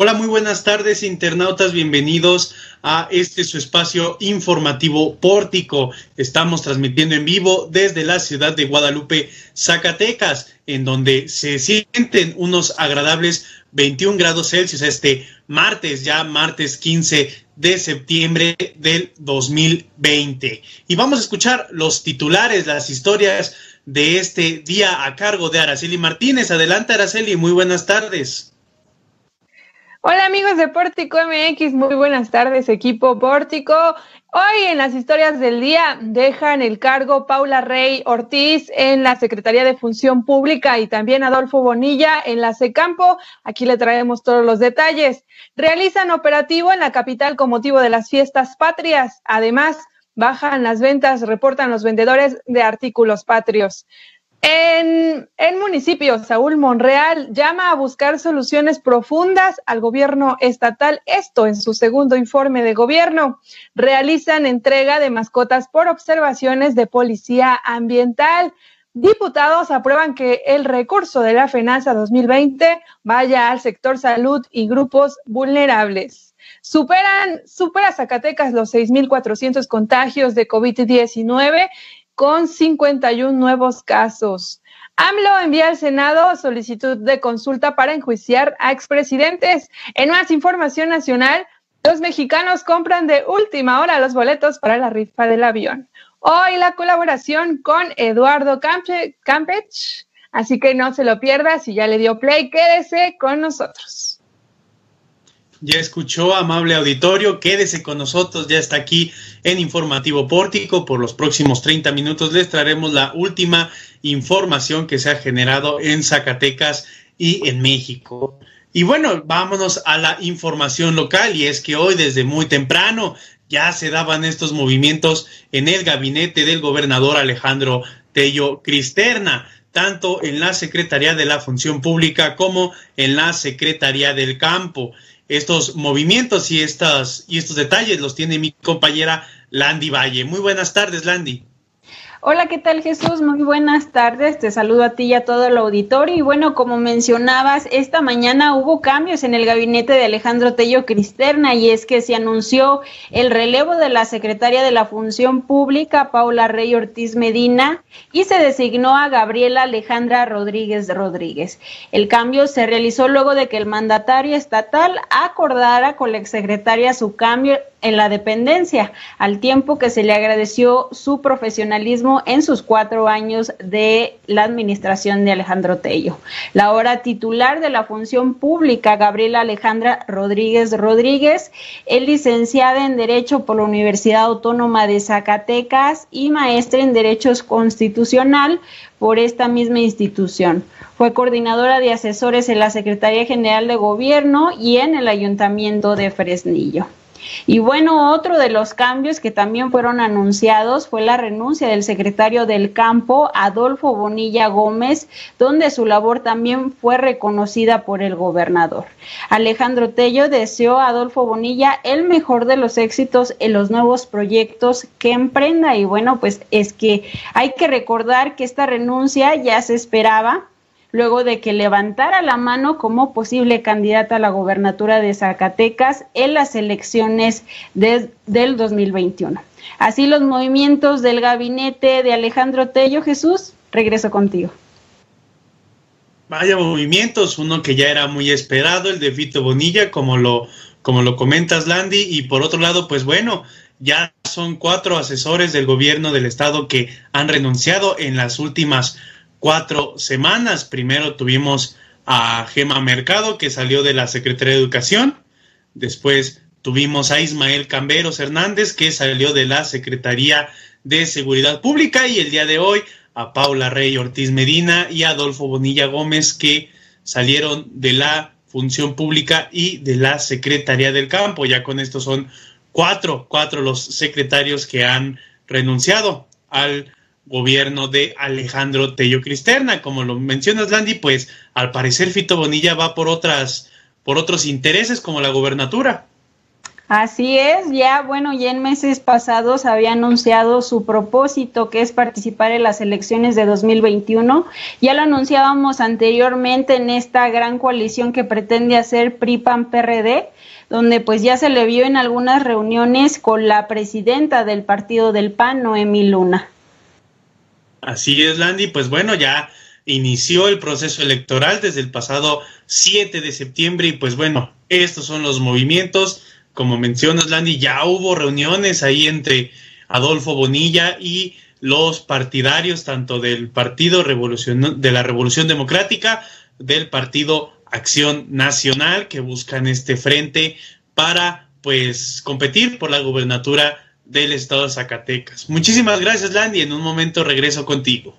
Hola, muy buenas tardes, internautas. Bienvenidos a este su espacio informativo Pórtico. Estamos transmitiendo en vivo desde la ciudad de Guadalupe, Zacatecas, en donde se sienten unos agradables 21 grados Celsius este martes, ya martes 15 de septiembre del 2020. Y vamos a escuchar los titulares, las historias de este día a cargo de Araceli Martínez. Adelante, Araceli, muy buenas tardes. Hola amigos de Pórtico MX, muy buenas tardes equipo Pórtico. Hoy en las historias del día dejan el cargo Paula Rey Ortiz en la Secretaría de Función Pública y también Adolfo Bonilla en la SECAMPO. Aquí le traemos todos los detalles. Realizan operativo en la capital con motivo de las fiestas patrias. Además, bajan las ventas, reportan los vendedores de artículos patrios. En el municipio, Saúl Monreal llama a buscar soluciones profundas al gobierno estatal. Esto en su segundo informe de gobierno. Realizan entrega de mascotas por observaciones de policía ambiental. Diputados aprueban que el recurso de la FENASA 2020 vaya al sector salud y grupos vulnerables. Superan, supera Zacatecas los 6.400 contagios de COVID-19 con 51 nuevos casos. AMLO envía al Senado solicitud de consulta para enjuiciar a expresidentes. En más información nacional, los mexicanos compran de última hora los boletos para la rifa del avión. Hoy la colaboración con Eduardo Campech, así que no se lo pierda, si ya le dio play, quédese con nosotros. Ya escuchó, amable auditorio, quédese con nosotros, ya está aquí en Informativo Pórtico. Por los próximos 30 minutos les traeremos la última información que se ha generado en Zacatecas y en México. Y bueno, vámonos a la información local y es que hoy desde muy temprano ya se daban estos movimientos en el gabinete del gobernador Alejandro Tello Cristerna tanto en la Secretaría de la Función Pública como en la Secretaría del Campo estos movimientos y, estas, y estos detalles los tiene mi compañera Landy Valle. Muy buenas tardes, Landy. Hola, ¿qué tal Jesús? Muy buenas tardes. Te saludo a ti y a todo el auditorio. Y bueno, como mencionabas, esta mañana hubo cambios en el gabinete de Alejandro Tello Cristerna y es que se anunció el relevo de la secretaria de la Función Pública, Paula Rey Ortiz Medina, y se designó a Gabriela Alejandra Rodríguez Rodríguez. El cambio se realizó luego de que el mandatario estatal acordara con la exsecretaria su cambio en la dependencia, al tiempo que se le agradeció su profesionalismo en sus cuatro años de la administración de Alejandro Tello. La ahora titular de la función pública, Gabriela Alejandra Rodríguez Rodríguez, es licenciada en Derecho por la Universidad Autónoma de Zacatecas y maestra en Derechos Constitucional por esta misma institución. Fue coordinadora de asesores en la Secretaría General de Gobierno y en el Ayuntamiento de Fresnillo. Y bueno, otro de los cambios que también fueron anunciados fue la renuncia del secretario del campo, Adolfo Bonilla Gómez, donde su labor también fue reconocida por el gobernador. Alejandro Tello deseó a Adolfo Bonilla el mejor de los éxitos en los nuevos proyectos que emprenda. Y bueno, pues es que hay que recordar que esta renuncia ya se esperaba luego de que levantara la mano como posible candidata a la gobernatura de Zacatecas en las elecciones del 2021. Así los movimientos del gabinete de Alejandro Tello Jesús, regreso contigo. Vaya movimientos, uno que ya era muy esperado, el de Vito Bonilla, como lo, como lo comentas, Landy, y por otro lado, pues bueno, ya son cuatro asesores del gobierno del estado que han renunciado en las últimas cuatro semanas. Primero tuvimos a Gema Mercado, que salió de la Secretaría de Educación. Después tuvimos a Ismael Camberos Hernández, que salió de la Secretaría de Seguridad Pública. Y el día de hoy a Paula Rey Ortiz Medina y a Adolfo Bonilla Gómez, que salieron de la Función Pública y de la Secretaría del Campo. Ya con esto son cuatro, cuatro los secretarios que han renunciado al gobierno de Alejandro Tello Cristerna. Como lo mencionas, Landy, pues al parecer Fito Bonilla va por otras, por otros intereses como la gobernatura. Así es, ya bueno, ya en meses pasados había anunciado su propósito, que es participar en las elecciones de 2021. Ya lo anunciábamos anteriormente en esta gran coalición que pretende hacer PRI-PAN-PRD, donde pues ya se le vio en algunas reuniones con la presidenta del partido del PAN, Noemí Luna. Así es, Landy, pues bueno, ya inició el proceso electoral desde el pasado 7 de septiembre y pues bueno, estos son los movimientos. Como mencionas, Landy, ya hubo reuniones ahí entre Adolfo Bonilla y los partidarios tanto del Partido de la Revolución Democrática, del Partido Acción Nacional, que buscan este frente para pues competir por la gubernatura del estado de Zacatecas. Muchísimas gracias, Landy. En un momento regreso contigo.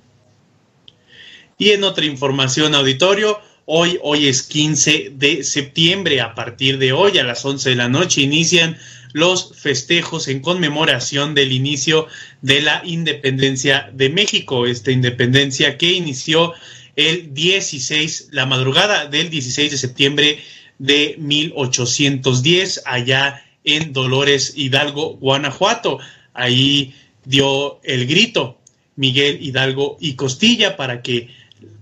Y en otra información, auditorio, Hoy, hoy es 15 de septiembre. A partir de hoy, a las 11 de la noche, inician los festejos en conmemoración del inicio de la independencia de México. Esta independencia que inició el 16, la madrugada del 16 de septiembre de 1810, allá en Dolores Hidalgo, Guanajuato. Ahí dio el grito Miguel Hidalgo y Costilla para que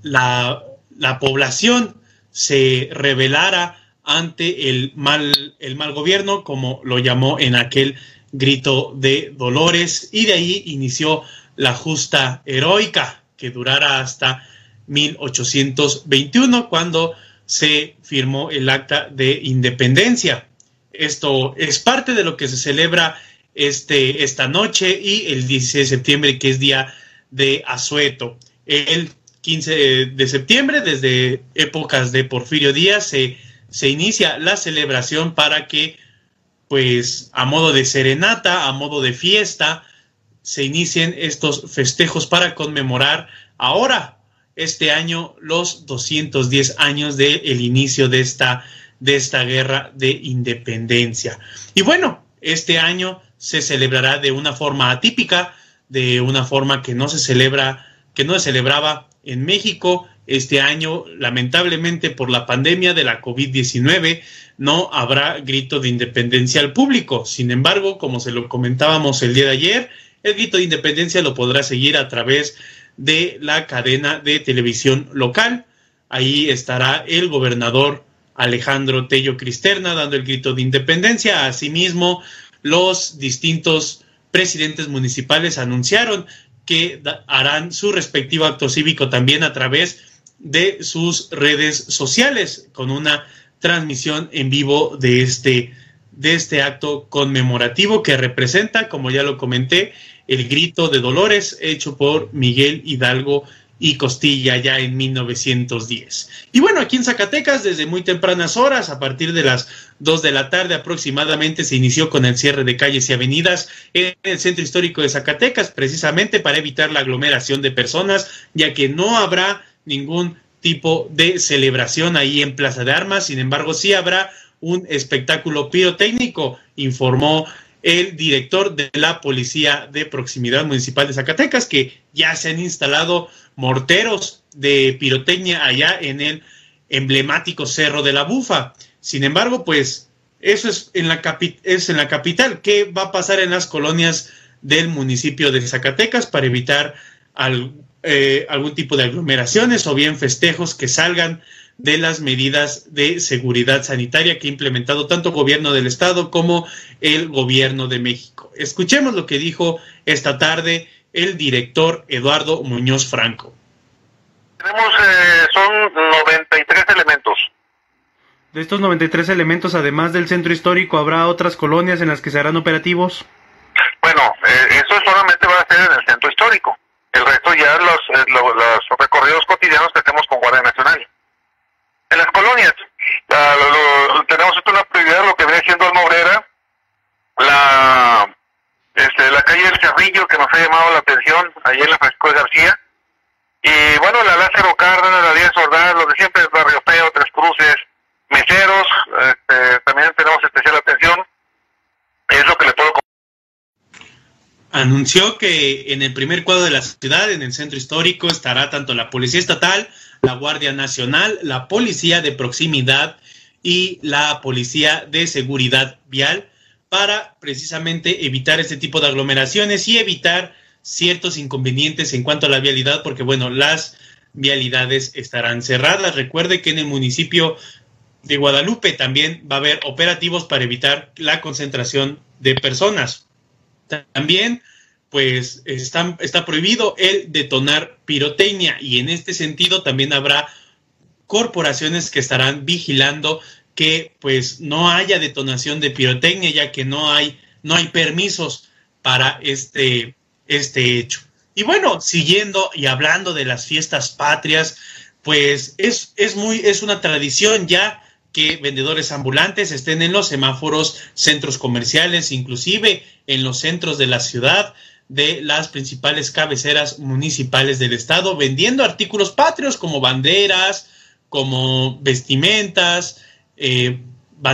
la la población se rebelara ante el mal, el mal gobierno, como lo llamó en aquel grito de Dolores, y de ahí inició la justa heroica, que durara hasta 1821, cuando se firmó el acta de independencia. Esto es parte de lo que se celebra este, esta noche y el 16 de septiembre, que es día de Asueto. El 15 de septiembre, desde épocas de Porfirio Díaz, se, se inicia la celebración para que, pues, a modo de serenata, a modo de fiesta, se inicien estos festejos para conmemorar ahora, este año, los 210 años del inicio de esta, de esta guerra de independencia. Y bueno, este año se celebrará de una forma atípica, de una forma que no se celebra, que no se celebraba en México este año, lamentablemente por la pandemia de la COVID-19, no habrá grito de independencia al público. Sin embargo, como se lo comentábamos el día de ayer, el grito de independencia lo podrá seguir a través de la cadena de televisión local. Ahí estará el gobernador Alejandro Tello Cristerna dando el grito de independencia. Asimismo, los distintos presidentes municipales anunciaron que harán su respectivo acto cívico también a través de sus redes sociales con una transmisión en vivo de este, de este acto conmemorativo que representa, como ya lo comenté, el grito de Dolores hecho por Miguel Hidalgo y Costilla ya en 1910. Y bueno, aquí en Zacatecas, desde muy tempranas horas, a partir de las 2 de la tarde aproximadamente, se inició con el cierre de calles y avenidas en el centro histórico de Zacatecas, precisamente para evitar la aglomeración de personas, ya que no habrá ningún tipo de celebración ahí en Plaza de Armas, sin embargo, sí habrá un espectáculo pirotécnico, informó el director de la Policía de Proximidad Municipal de Zacatecas, que ya se han instalado morteros de pirotecnia allá en el emblemático Cerro de la Bufa. Sin embargo, pues eso es en la, es en la capital. ¿Qué va a pasar en las colonias del municipio de Zacatecas para evitar eh, algún tipo de aglomeraciones o bien festejos que salgan de las medidas de seguridad sanitaria que ha implementado tanto el gobierno del estado como el gobierno de México. Escuchemos lo que dijo esta tarde el director Eduardo Muñoz Franco. Tenemos, eh, son 93 elementos. De estos 93 elementos, además del centro histórico, ¿habrá otras colonias en las que se harán operativos? Bueno, eh, eso solamente va a ser en el centro histórico. El resto ya los, eh, los recorridos cotidianos que hacemos con Guardia Nacional. En las colonias, tenemos una prioridad lo que viene siendo Almobrera, la este, la calle del Cerrillo que nos ha llamado la atención, ahí en la Francisco de García. Y bueno, la Lázaro Cárdenas, la Díaz Ordaz, lo de siempre es Barrio Feo, Tres Cruces, Meseros, este, también tenemos especial atención. Es lo que le puedo Anunció que en el primer cuadro de la ciudad, en el centro histórico, estará tanto la Policía Estatal, la Guardia Nacional, la Policía de Proximidad y la Policía de Seguridad Vial para precisamente evitar este tipo de aglomeraciones y evitar ciertos inconvenientes en cuanto a la vialidad, porque bueno, las vialidades estarán cerradas. Recuerde que en el municipio de Guadalupe también va a haber operativos para evitar la concentración de personas. También, pues, está, está prohibido el detonar pirotecnia y en este sentido también habrá corporaciones que estarán vigilando que pues no haya detonación de pirotecnia ya que no hay no hay permisos para este este hecho. Y bueno, siguiendo y hablando de las fiestas patrias, pues es, es muy es una tradición ya que vendedores ambulantes estén en los semáforos, centros comerciales, inclusive en los centros de la ciudad de las principales cabeceras municipales del estado, vendiendo artículos patrios como banderas, como vestimentas, eh,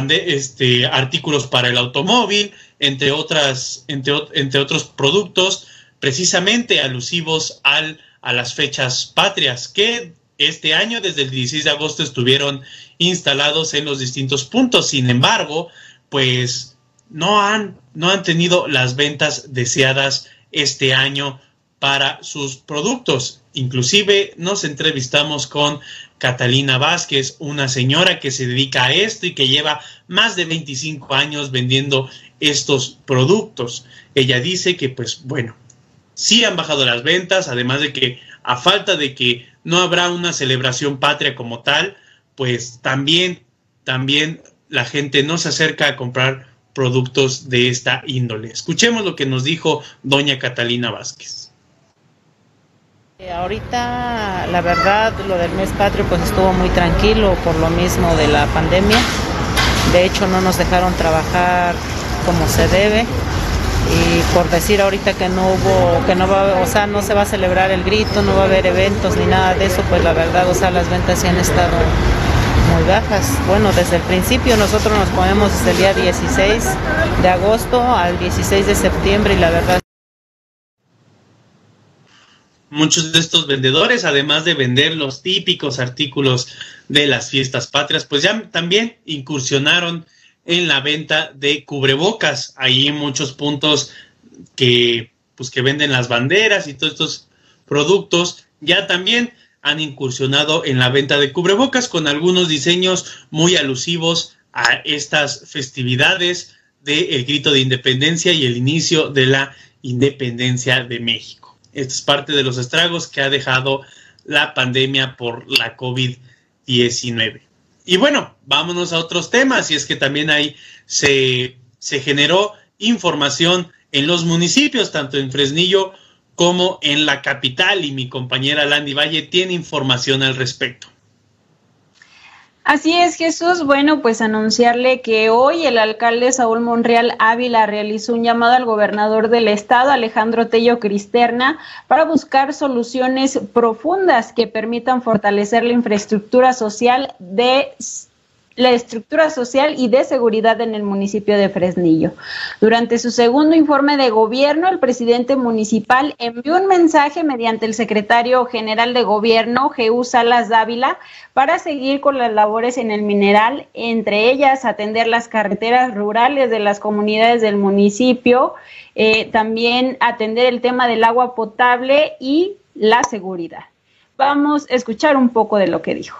este, artículos para el automóvil, entre, otras, entre, entre otros productos precisamente alusivos al, a las fechas patrias que este año, desde el 16 de agosto, estuvieron instalados en los distintos puntos. Sin embargo, pues no han, no han tenido las ventas deseadas este año para sus productos. Inclusive nos entrevistamos con Catalina Vázquez, una señora que se dedica a esto y que lleva más de 25 años vendiendo estos productos. Ella dice que, pues bueno, sí han bajado las ventas, además de que a falta de que no habrá una celebración patria como tal, pues también, también la gente no se acerca a comprar productos de esta índole. Escuchemos lo que nos dijo doña Catalina Vázquez. Ahorita, la verdad, lo del mes patrio pues estuvo muy tranquilo por lo mismo de la pandemia. De hecho, no nos dejaron trabajar como se debe y por decir ahorita que no hubo, que no va, o sea, no se va a celebrar el grito, no va a haber eventos ni nada de eso, pues la verdad, o sea, las ventas sí han estado muy bajas. Bueno, desde el principio nosotros nos ponemos desde el día 16 de agosto al 16 de septiembre y la verdad Muchos de estos vendedores, además de vender los típicos artículos de las fiestas patrias, pues ya también incursionaron en la venta de cubrebocas. Hay muchos puntos que, pues, que venden las banderas y todos estos productos. Ya también han incursionado en la venta de cubrebocas con algunos diseños muy alusivos a estas festividades del grito de independencia y el inicio de la independencia de México. Esto es parte de los estragos que ha dejado la pandemia por la COVID-19. Y bueno, vámonos a otros temas, y es que también ahí se, se generó información en los municipios, tanto en Fresnillo como en la capital, y mi compañera Landy Valle tiene información al respecto. Así es, Jesús. Bueno, pues anunciarle que hoy el alcalde Saúl Monreal Ávila realizó un llamado al gobernador del estado, Alejandro Tello Cristerna, para buscar soluciones profundas que permitan fortalecer la infraestructura social de la estructura social y de seguridad en el municipio de Fresnillo. Durante su segundo informe de gobierno, el presidente municipal envió un mensaje mediante el secretario general de gobierno, Jeú Salas Dávila, para seguir con las labores en el mineral, entre ellas atender las carreteras rurales de las comunidades del municipio, eh, también atender el tema del agua potable y la seguridad. Vamos a escuchar un poco de lo que dijo.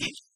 Thank you.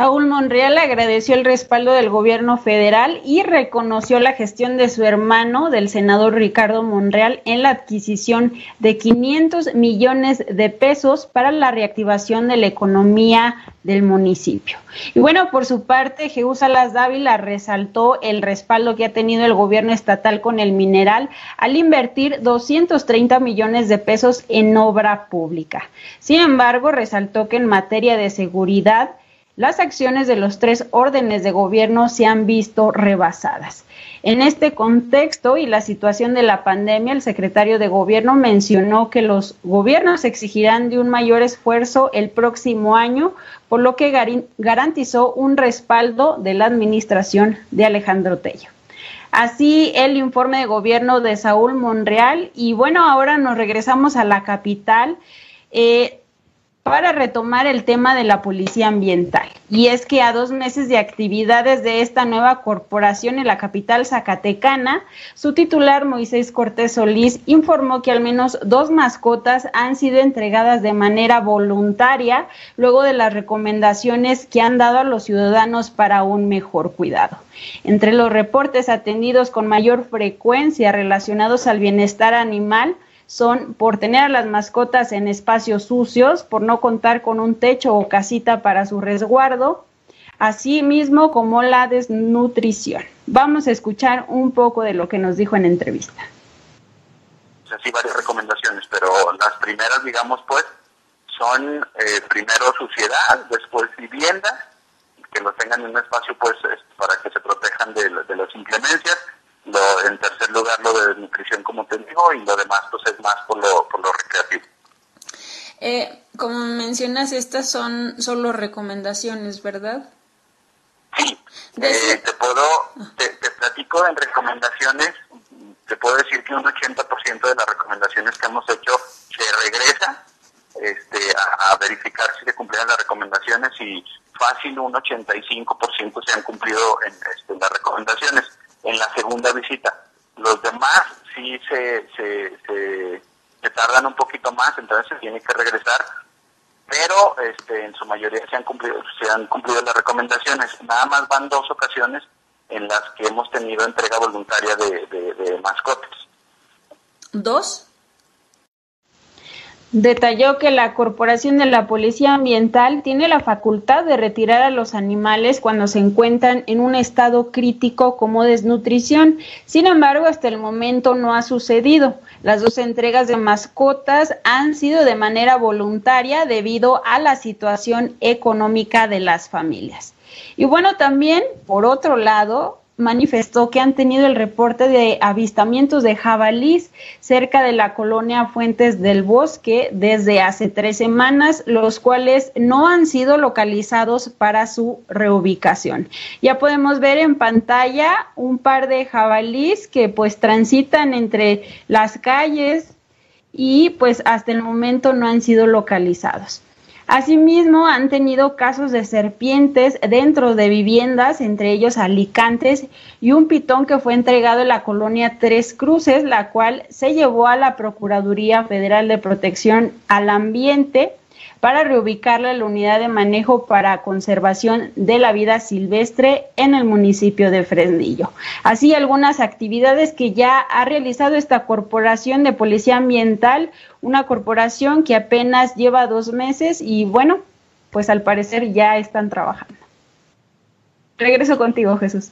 Saúl Monreal agradeció el respaldo del gobierno federal y reconoció la gestión de su hermano, del senador Ricardo Monreal, en la adquisición de 500 millones de pesos para la reactivación de la economía del municipio. Y bueno, por su parte, Jesús Salas Dávila resaltó el respaldo que ha tenido el gobierno estatal con el mineral al invertir 230 millones de pesos en obra pública. Sin embargo, resaltó que en materia de seguridad, las acciones de los tres órdenes de gobierno se han visto rebasadas. En este contexto y la situación de la pandemia, el secretario de gobierno mencionó que los gobiernos exigirán de un mayor esfuerzo el próximo año, por lo que garantizó un respaldo de la administración de Alejandro Tello. Así el informe de gobierno de Saúl Monreal. Y bueno, ahora nos regresamos a la capital. Eh, para retomar el tema de la policía ambiental. Y es que a dos meses de actividades de esta nueva corporación en la capital zacatecana, su titular Moisés Cortés Solís informó que al menos dos mascotas han sido entregadas de manera voluntaria luego de las recomendaciones que han dado a los ciudadanos para un mejor cuidado. Entre los reportes atendidos con mayor frecuencia relacionados al bienestar animal, son por tener a las mascotas en espacios sucios, por no contar con un techo o casita para su resguardo, así mismo como la desnutrición. Vamos a escuchar un poco de lo que nos dijo en entrevista. Sí, varias recomendaciones, pero las primeras, digamos, pues, son eh, primero suciedad, después vivienda, que lo tengan en un espacio, pues, para que se protejan de, de las inclemencias, en tercer lugar, lo de nutrición, como te digo, y lo demás, pues es más por lo, por lo recreativo. Eh, como mencionas, estas son solo recomendaciones, ¿verdad? Sí, eh, te puedo, te, platico en recomendaciones, te puedo decir que un 80% de las recomendaciones que hemos hecho se regresa este, a, verificar si se cumplieron las recomendaciones y fácil un 85% se han cumplido en este, las recomendaciones en la segunda visita. Los demás sí se, se, tardan un poquito más, entonces tiene que regresar, pero este, en su mayoría se han cumplido, se han cumplido las recomendaciones. Nada más van dos ocasiones en las que hemos tenido entrega voluntaria de, de, de mascotas. ¿Dos? Detalló que la Corporación de la Policía Ambiental tiene la facultad de retirar a los animales cuando se encuentran en un estado crítico como desnutrición. Sin embargo, hasta el momento no ha sucedido. Las dos entregas de mascotas han sido de manera voluntaria debido a la situación económica de las familias. Y bueno, también, por otro lado, manifestó que han tenido el reporte de avistamientos de jabalís cerca de la colonia Fuentes del Bosque desde hace tres semanas, los cuales no han sido localizados para su reubicación. Ya podemos ver en pantalla un par de jabalís que pues transitan entre las calles y pues hasta el momento no han sido localizados. Asimismo, han tenido casos de serpientes dentro de viviendas, entre ellos alicantes, y un pitón que fue entregado en la colonia Tres Cruces, la cual se llevó a la Procuraduría Federal de Protección al Ambiente para reubicarla en la unidad de manejo para conservación de la vida silvestre en el municipio de Fresnillo. Así, algunas actividades que ya ha realizado esta corporación de policía ambiental, una corporación que apenas lleva dos meses y bueno, pues al parecer ya están trabajando. Regreso contigo, Jesús.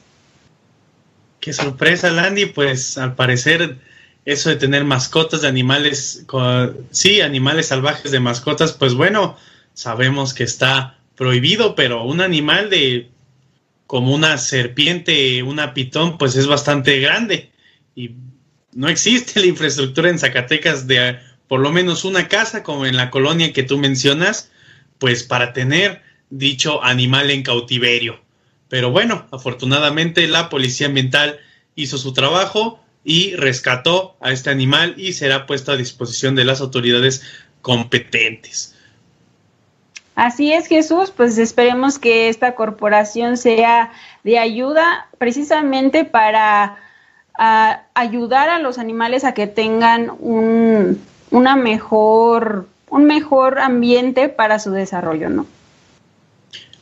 Qué sorpresa, Landy, pues al parecer eso de tener mascotas de animales, sí, animales salvajes de mascotas, pues bueno, sabemos que está prohibido, pero un animal de como una serpiente, una pitón, pues es bastante grande y no existe la infraestructura en Zacatecas de por lo menos una casa como en la colonia que tú mencionas, pues para tener dicho animal en cautiverio. Pero bueno, afortunadamente la policía ambiental hizo su trabajo, y rescató a este animal y será puesto a disposición de las autoridades competentes. Así es, Jesús, pues esperemos que esta corporación sea de ayuda precisamente para ayudar a los animales a que tengan un, una mejor, un mejor ambiente para su desarrollo, ¿no?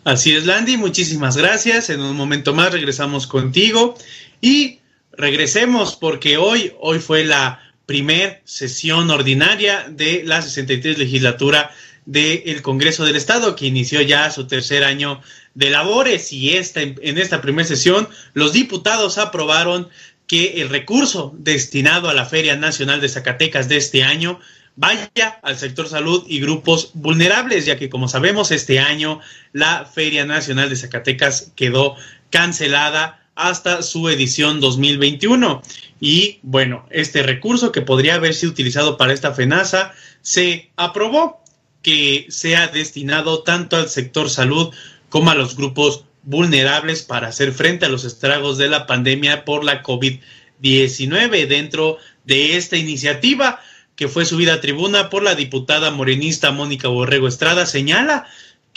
Así es, Landy, muchísimas gracias. En un momento más regresamos contigo y regresemos porque hoy, hoy fue la primer sesión ordinaria de la 63 legislatura del Congreso del Estado, que inició ya su tercer año de labores. Y esta, en esta primera sesión los diputados aprobaron que el recurso destinado a la Feria Nacional de Zacatecas de este año vaya al sector salud y grupos vulnerables, ya que como sabemos este año la Feria Nacional de Zacatecas quedó cancelada hasta su edición 2021. Y bueno, este recurso que podría haber sido utilizado para esta FENASA se aprobó que sea destinado tanto al sector salud como a los grupos vulnerables para hacer frente a los estragos de la pandemia por la COVID-19 dentro de esta iniciativa que fue subida a tribuna por la diputada morenista Mónica Borrego Estrada, señala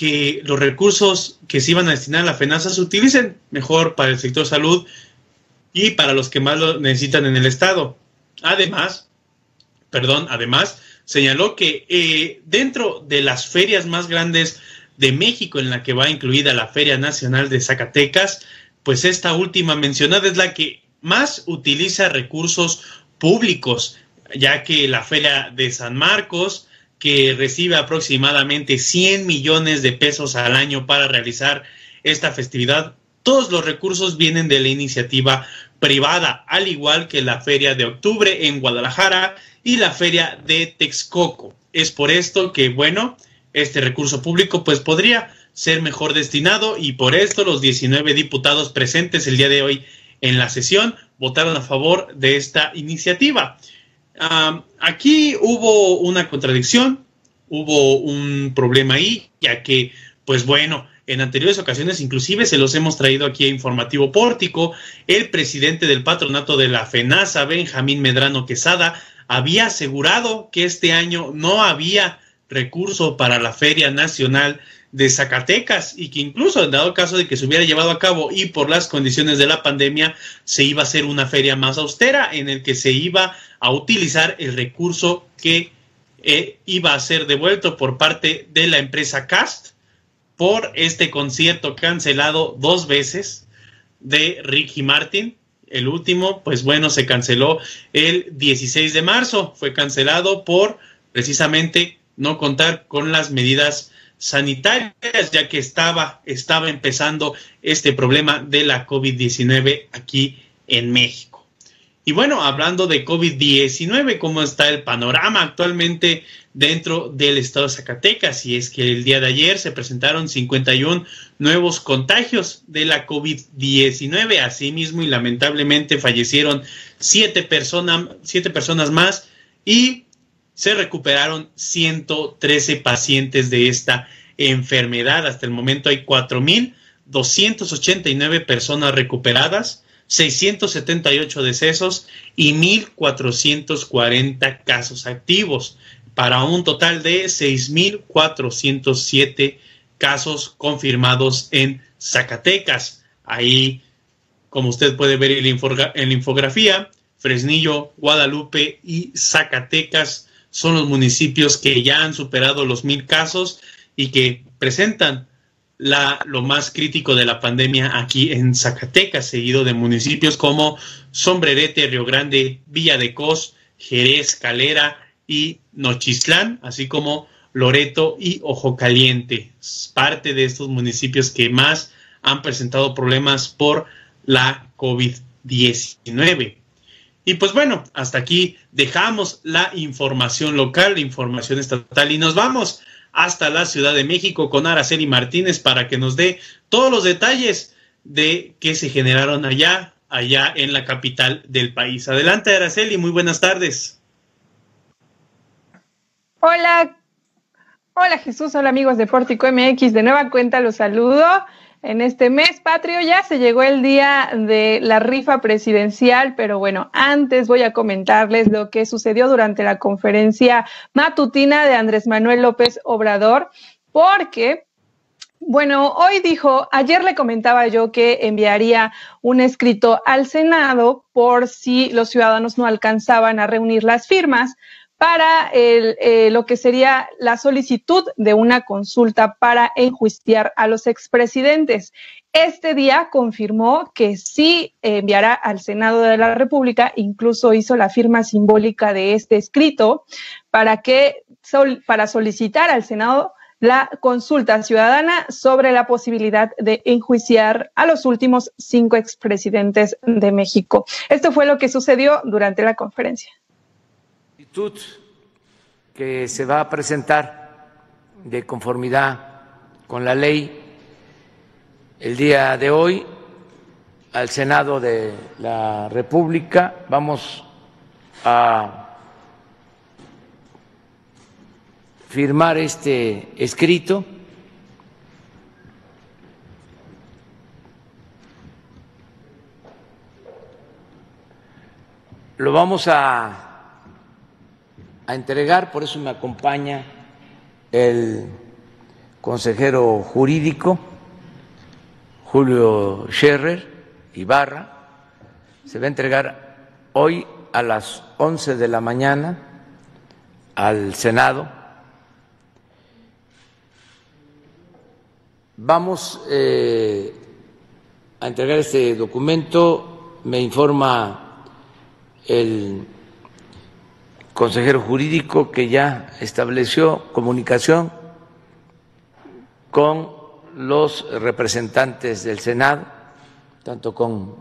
que los recursos que se iban a destinar a la FENASA se utilicen mejor para el sector salud y para los que más lo necesitan en el Estado. Además, perdón, además, señaló que eh, dentro de las ferias más grandes de México, en la que va incluida la Feria Nacional de Zacatecas, pues esta última mencionada es la que más utiliza recursos públicos ya que la Feria de San Marcos, que recibe aproximadamente 100 millones de pesos al año para realizar esta festividad, todos los recursos vienen de la iniciativa privada, al igual que la Feria de Octubre en Guadalajara y la Feria de Texcoco. Es por esto que, bueno, este recurso público pues podría ser mejor destinado y por esto los 19 diputados presentes el día de hoy en la sesión votaron a favor de esta iniciativa aquí hubo una contradicción, hubo un problema ahí, ya que, pues bueno, en anteriores ocasiones, inclusive se los hemos traído aquí a Informativo Pórtico, el presidente del patronato de la FENASA, Benjamín Medrano Quesada, había asegurado que este año no había recurso para la Feria Nacional de Zacatecas y que incluso dado caso de que se hubiera llevado a cabo y por las condiciones de la pandemia se iba a hacer una feria más austera en el que se iba a utilizar el recurso que eh, iba a ser devuelto por parte de la empresa Cast por este concierto cancelado dos veces de Ricky Martin. El último, pues bueno, se canceló el 16 de marzo. Fue cancelado por precisamente no contar con las medidas sanitarias, ya que estaba, estaba empezando este problema de la COVID-19 aquí en México. Y bueno, hablando de COVID-19, ¿cómo está el panorama actualmente dentro del estado de Zacatecas? Y es que el día de ayer se presentaron 51 nuevos contagios de la COVID-19. Asimismo, y lamentablemente fallecieron siete, siete personas más y se recuperaron 113 pacientes de esta enfermedad. Hasta el momento hay 4.289 personas recuperadas, 678 decesos y 1.440 casos activos, para un total de 6.407 casos confirmados en Zacatecas. Ahí, como usted puede ver en la infografía, Fresnillo, Guadalupe y Zacatecas son los municipios que ya han superado los mil casos y que presentan la, lo más crítico de la pandemia aquí en Zacatecas, seguido de municipios como Sombrerete, Río Grande, Villa de Cos, Jerez, Calera y Nochistlán, así como Loreto y Ojo Caliente, parte de estos municipios que más han presentado problemas por la COVID-19. Y pues bueno, hasta aquí dejamos la información local, la información estatal y nos vamos hasta la Ciudad de México con Araceli Martínez para que nos dé todos los detalles de qué se generaron allá, allá en la capital del país. Adelante, Araceli, muy buenas tardes. Hola, hola Jesús, hola amigos de Pórtico MX, de nueva cuenta los saludo en este mes patrio ya se llegó el día de la rifa presidencial, pero bueno, antes voy a comentarles lo que sucedió durante la conferencia matutina de Andrés Manuel López Obrador, porque bueno, hoy dijo, ayer le comentaba yo que enviaría un escrito al Senado por si los ciudadanos no alcanzaban a reunir las firmas para eh, lo que sería la solicitud de una consulta para enjuiciar a los expresidentes. Este día confirmó que sí enviará al Senado de la República, incluso hizo la firma simbólica de este escrito para que para solicitar al Senado la consulta ciudadana sobre la posibilidad de enjuiciar a los últimos cinco expresidentes de México. Esto fue lo que sucedió durante la conferencia que se va a presentar de conformidad con la ley el día de hoy al Senado de la República. Vamos a firmar este escrito. Lo vamos a a entregar, por eso me acompaña el consejero jurídico Julio Scherrer Ibarra. Se va a entregar hoy a las 11 de la mañana al Senado. Vamos eh, a entregar este documento, me informa el consejero jurídico que ya estableció comunicación con los representantes del Senado, tanto con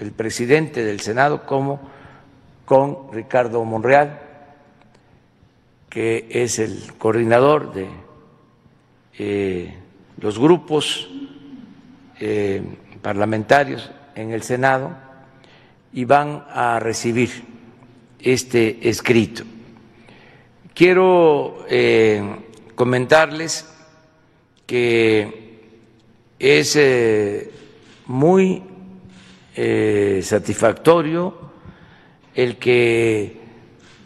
el presidente del Senado como con Ricardo Monreal, que es el coordinador de eh, los grupos eh, parlamentarios en el Senado, y van a recibir este escrito. Quiero eh, comentarles que es eh, muy eh, satisfactorio el que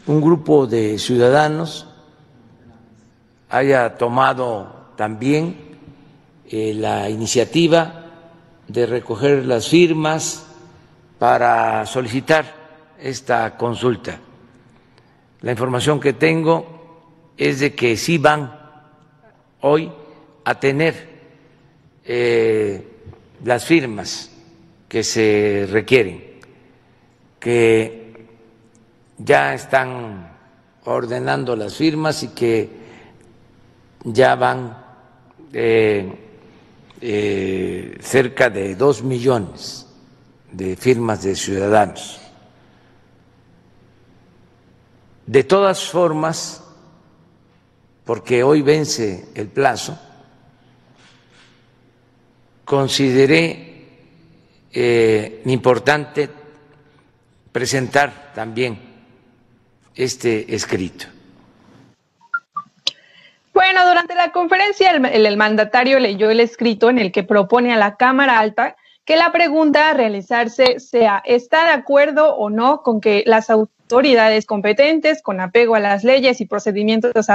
un grupo de ciudadanos haya tomado también la iniciativa de recoger las firmas para solicitar esta consulta. La información que tengo es de que sí van hoy a tener eh, las firmas que se requieren, que ya están ordenando las firmas y que ya van eh, eh, cerca de dos millones de firmas de ciudadanos. De todas formas, porque hoy vence el plazo, consideré eh, importante presentar también este escrito. Bueno, durante la conferencia el, mandatario leyó el escrito en el que propone a la Cámara Alta que la pregunta a realizarse sea, ¿está de acuerdo o no con que las autoridades competentes, con apego a las leyes y procedimientos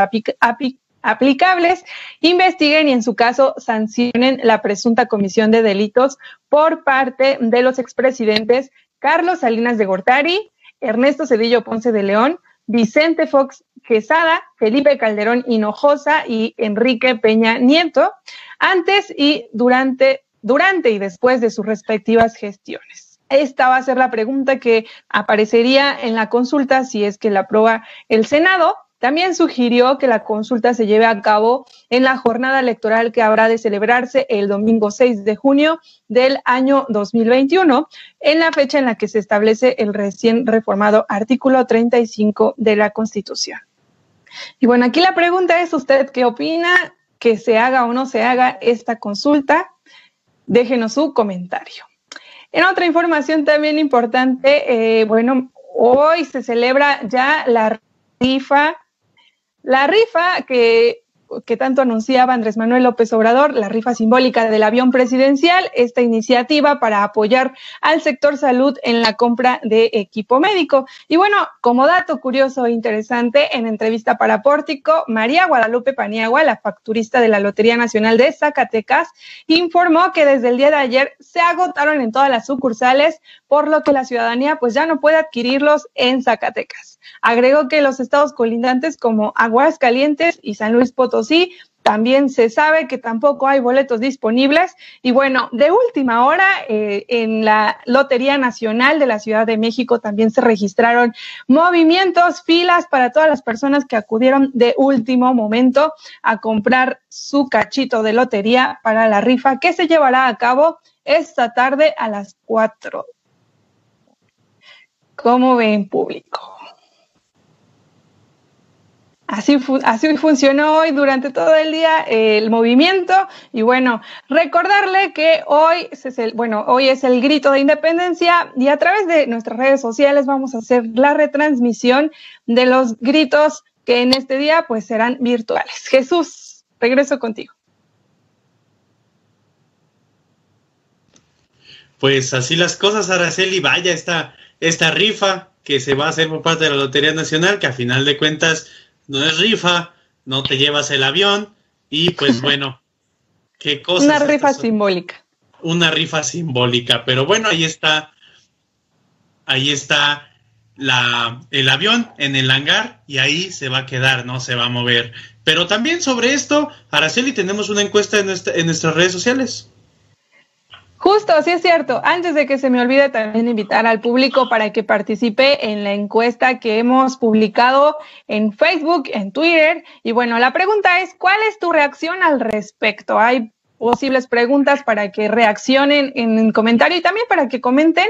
aplicables, investiguen y en su caso sancionen la presunta comisión de delitos por parte de los expresidentes Carlos Salinas de Gortari, Ernesto Cedillo Ponce de León, Vicente Fox Quesada, Felipe Calderón Hinojosa y Enrique Peña Nieto, antes y durante, durante y después de sus respectivas gestiones. Esta va a ser la pregunta que aparecería en la consulta si es que la aprueba el Senado. También sugirió que la consulta se lleve a cabo en la jornada electoral que habrá de celebrarse el domingo 6 de junio del año 2021, en la fecha en la que se establece el recién reformado artículo 35 de la Constitución. Y bueno, aquí la pregunta es, ¿usted qué opina que se haga o no se haga esta consulta? Déjenos su comentario. En otra información también importante, eh, bueno, hoy se celebra ya la rifa, la rifa que que tanto anunciaba Andrés Manuel López Obrador, la rifa simbólica del avión presidencial, esta iniciativa para apoyar al sector salud en la compra de equipo médico. Y bueno, como dato curioso e interesante, en entrevista para Pórtico, María Guadalupe Paniagua, la facturista de la Lotería Nacional de Zacatecas, informó que desde el día de ayer se agotaron en todas las sucursales, por lo que la ciudadanía pues ya no puede adquirirlos en Zacatecas. Agregó que los estados colindantes como Aguascalientes y San Luis Potosí también se sabe que tampoco hay boletos disponibles. Y bueno, de última hora, eh, en la Lotería Nacional de la Ciudad de México también se registraron movimientos, filas para todas las personas que acudieron de último momento a comprar su cachito de lotería para la rifa que se llevará a cabo esta tarde a las 4. ¿Cómo ven público? Así, así funcionó hoy durante todo el día el movimiento y bueno, recordarle que hoy es el, bueno, hoy es el grito de independencia y a través de nuestras redes sociales vamos a hacer la retransmisión de los gritos que en este día pues serán virtuales. Jesús, regreso contigo. Pues así las cosas, Araceli, vaya esta, esta rifa que se va a hacer por parte de la Lotería Nacional, que a final de cuentas no es rifa, no te llevas el avión y pues bueno, qué cosa. Una rifa simbólica. Una rifa simbólica, pero bueno, ahí está, ahí está la, el avión en el hangar y ahí se va a quedar, no se va a mover. Pero también sobre esto, Araceli, tenemos una encuesta en, en nuestras redes sociales. Justo, sí es cierto. Antes de que se me olvide también invitar al público para que participe en la encuesta que hemos publicado en Facebook, en Twitter. Y bueno, la pregunta es, ¿cuál es tu reacción al respecto? Hay posibles preguntas para que reaccionen en el comentario y también para que comenten.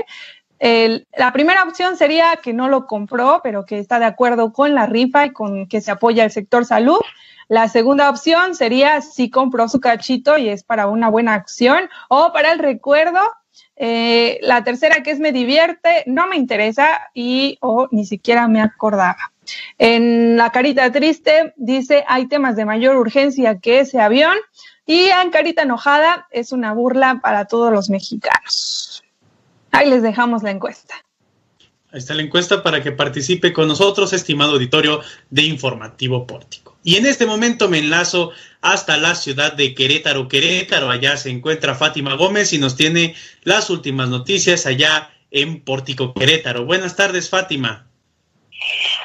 la primera opción sería que no lo compró, pero que está de acuerdo con la rifa y con que se apoya el sector salud. La segunda opción sería si compró su cachito y es para una buena acción o para el recuerdo. Eh, la tercera que es me divierte, no me interesa y o ni siquiera me acordaba. En la carita triste dice hay temas de mayor urgencia que ese avión y en carita enojada es una burla para todos los mexicanos. Ahí les dejamos la encuesta. Ahí está la encuesta para que participe con nosotros, estimado auditorio de Informativo Pórtico. Y en este momento me enlazo hasta la ciudad de Querétaro, Querétaro. Allá se encuentra Fátima Gómez y nos tiene las últimas noticias allá en Pórtico, Querétaro. Buenas tardes, Fátima.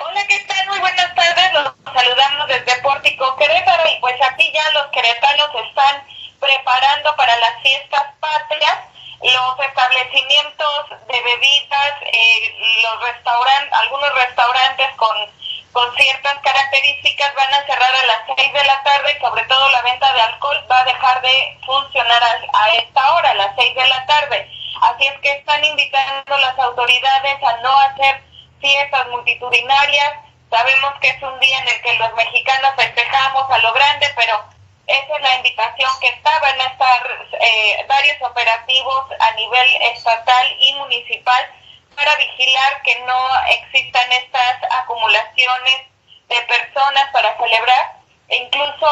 Hola, ¿qué tal? Muy buenas tardes. Los saludamos desde Pórtico, Querétaro. Y pues aquí ya los queretanos están preparando para las fiestas patrias los establecimientos de bebidas, eh, los restaurantes, algunos restaurantes con con ciertas características van a cerrar a las 6 de la tarde sobre todo la venta de alcohol va a dejar de funcionar a, esta hora, a las 6 de la tarde. Así es que están invitando las autoridades a no hacer fiestas multitudinarias. Sabemos que es un día en el que los mexicanos festejamos a lo grande, pero esa es la invitación que está. Van a estar eh, varios operativos a nivel estatal y municipal para vigilar que no existan estas acumulaciones de personas para celebrar. E incluso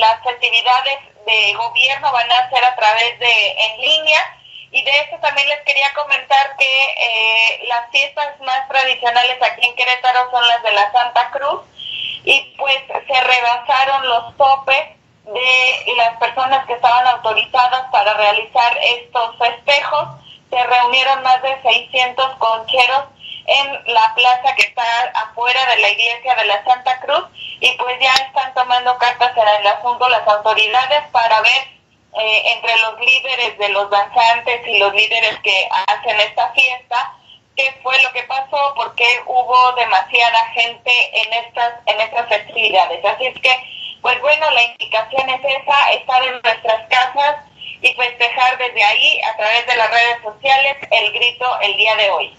las festividades de gobierno van a ser a través de en línea. Y de eso también les quería comentar que eh, las fiestas más tradicionales aquí en Querétaro son las de la Santa Cruz y pues se rebasaron los topes de las personas que estaban autorizadas para realizar estos festejos se reunieron más de 600 concheros en la plaza que está afuera de la iglesia de la Santa Cruz y pues ya están tomando cartas en el asunto las autoridades para ver eh, entre los líderes de los danzantes y los líderes que hacen esta fiesta qué fue lo que pasó, porque hubo demasiada gente en estas en estas festividades. Así es que, pues bueno, la indicación es esa, estar en nuestras casas, y festejar desde ahí a través de las redes sociales el grito el día de hoy.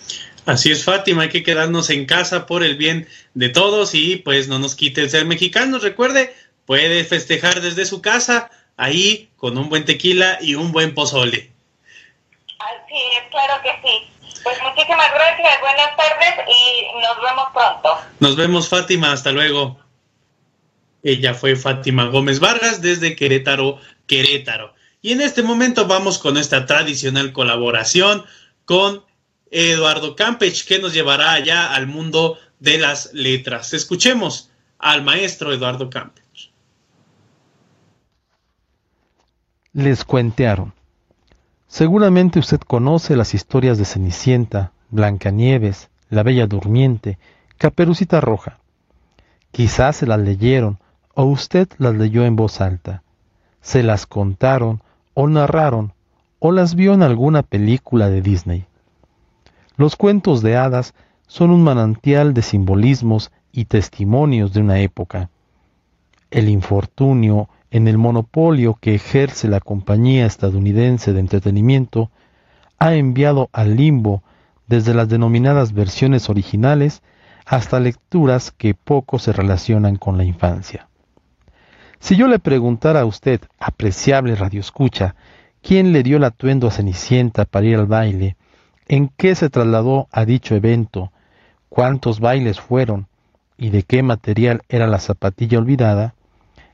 Así es, Fátima, hay que quedarnos en casa por el bien de todos y pues no nos quite el ser mexicanos. Recuerde, puede festejar desde su casa, ahí con un buen tequila y un buen pozole. Así es, claro que sí. Pues muchísimas gracias, buenas tardes y nos vemos pronto. Nos vemos, Fátima, hasta luego. Ella fue Fátima Gómez Vargas desde Querétaro, Querétaro. Y en este momento vamos con esta tradicional colaboración con Eduardo Campech, que nos llevará allá al mundo de las letras. Escuchemos al maestro Eduardo Campech. Les cuentearon. Seguramente usted conoce las historias de Cenicienta, Blancanieves, La Bella Durmiente, Caperucita Roja. Quizás se las leyeron o usted las leyó en voz alta. Se las contaron o narraron o las vio en alguna película de Disney. Los cuentos de hadas son un manantial de simbolismos y testimonios de una época. El infortunio en el monopolio que ejerce la compañía estadounidense de entretenimiento ha enviado al limbo desde las denominadas versiones originales hasta lecturas que poco se relacionan con la infancia. Si yo le preguntara a usted, apreciable radioescucha, quién le dio el atuendo a Cenicienta para ir al baile, en qué se trasladó a dicho evento, cuántos bailes fueron y de qué material era la zapatilla olvidada,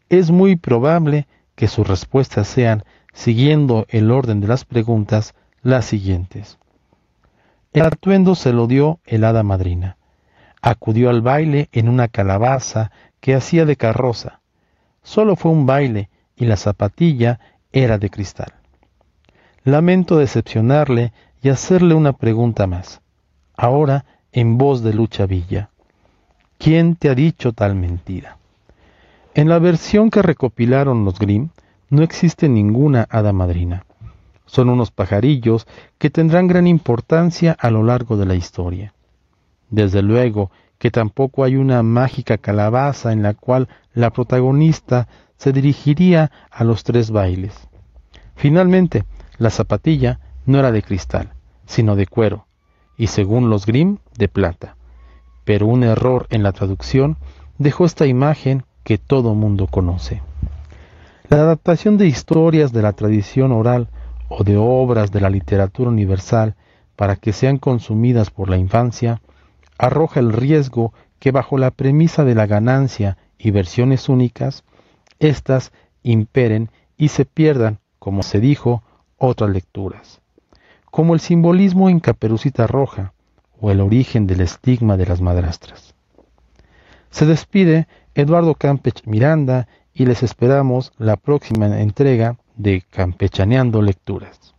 es muy probable que sus respuestas sean, siguiendo el orden de las preguntas, las siguientes. El atuendo se lo dio el hada madrina. Acudió al baile en una calabaza que hacía de carroza Solo fue un baile y la zapatilla era de cristal. Lamento decepcionarle y hacerle una pregunta más. Ahora en voz de Lucha Villa. ¿Quién te ha dicho tal mentira? En la versión que recopilaron los Grimm no existe ninguna hada madrina. Son unos pajarillos que tendrán gran importancia a lo largo de la historia. Desde luego que tampoco hay una mágica calabaza en la cual la protagonista se dirigiría a los tres bailes. Finalmente, la zapatilla no era de cristal, sino de cuero, y según los Grimm, de plata. Pero un error en la traducción dejó esta imagen que todo mundo conoce. La adaptación de historias de la tradición oral o de obras de la literatura universal para que sean consumidas por la infancia arroja el riesgo que bajo la premisa de la ganancia y versiones únicas, éstas imperen y se pierdan, como se dijo, otras lecturas, como el simbolismo en Caperucita Roja o el origen del estigma de las madrastras. Se despide Eduardo Campech Miranda y les esperamos la próxima entrega de Campechaneando Lecturas.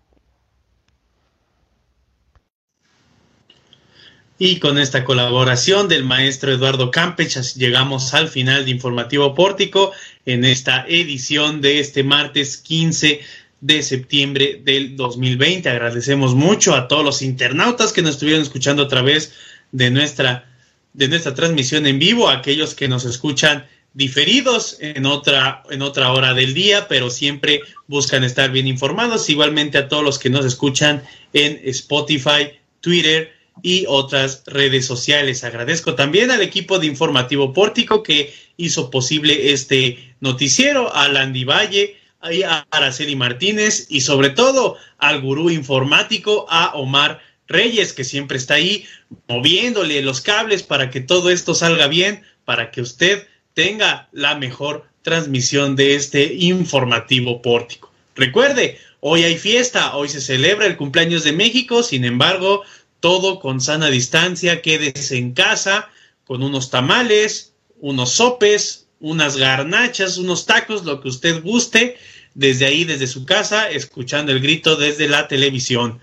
Y con esta colaboración del maestro Eduardo Campech llegamos al final de Informativo Pórtico en esta edición de este martes 15 de septiembre del 2020. Agradecemos mucho a todos los internautas que nos estuvieron escuchando a través de nuestra, de nuestra transmisión en vivo, a aquellos que nos escuchan diferidos en otra, en otra hora del día, pero siempre buscan estar bien informados. Igualmente a todos los que nos escuchan en Spotify, Twitter, y otras redes sociales. Agradezco también al equipo de Informativo Pórtico que hizo posible este noticiero, a Landy Valle, a Araceli Martínez y sobre todo al gurú informático, a Omar Reyes, que siempre está ahí moviéndole los cables para que todo esto salga bien, para que usted tenga la mejor transmisión de este informativo pórtico. Recuerde, hoy hay fiesta, hoy se celebra el cumpleaños de México, sin embargo, todo con sana distancia, quédese en casa con unos tamales, unos sopes, unas garnachas, unos tacos, lo que usted guste, desde ahí, desde su casa, escuchando el grito desde la televisión.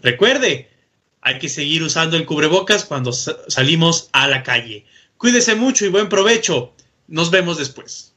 Recuerde, hay que seguir usando el cubrebocas cuando salimos a la calle. Cuídese mucho y buen provecho. Nos vemos después.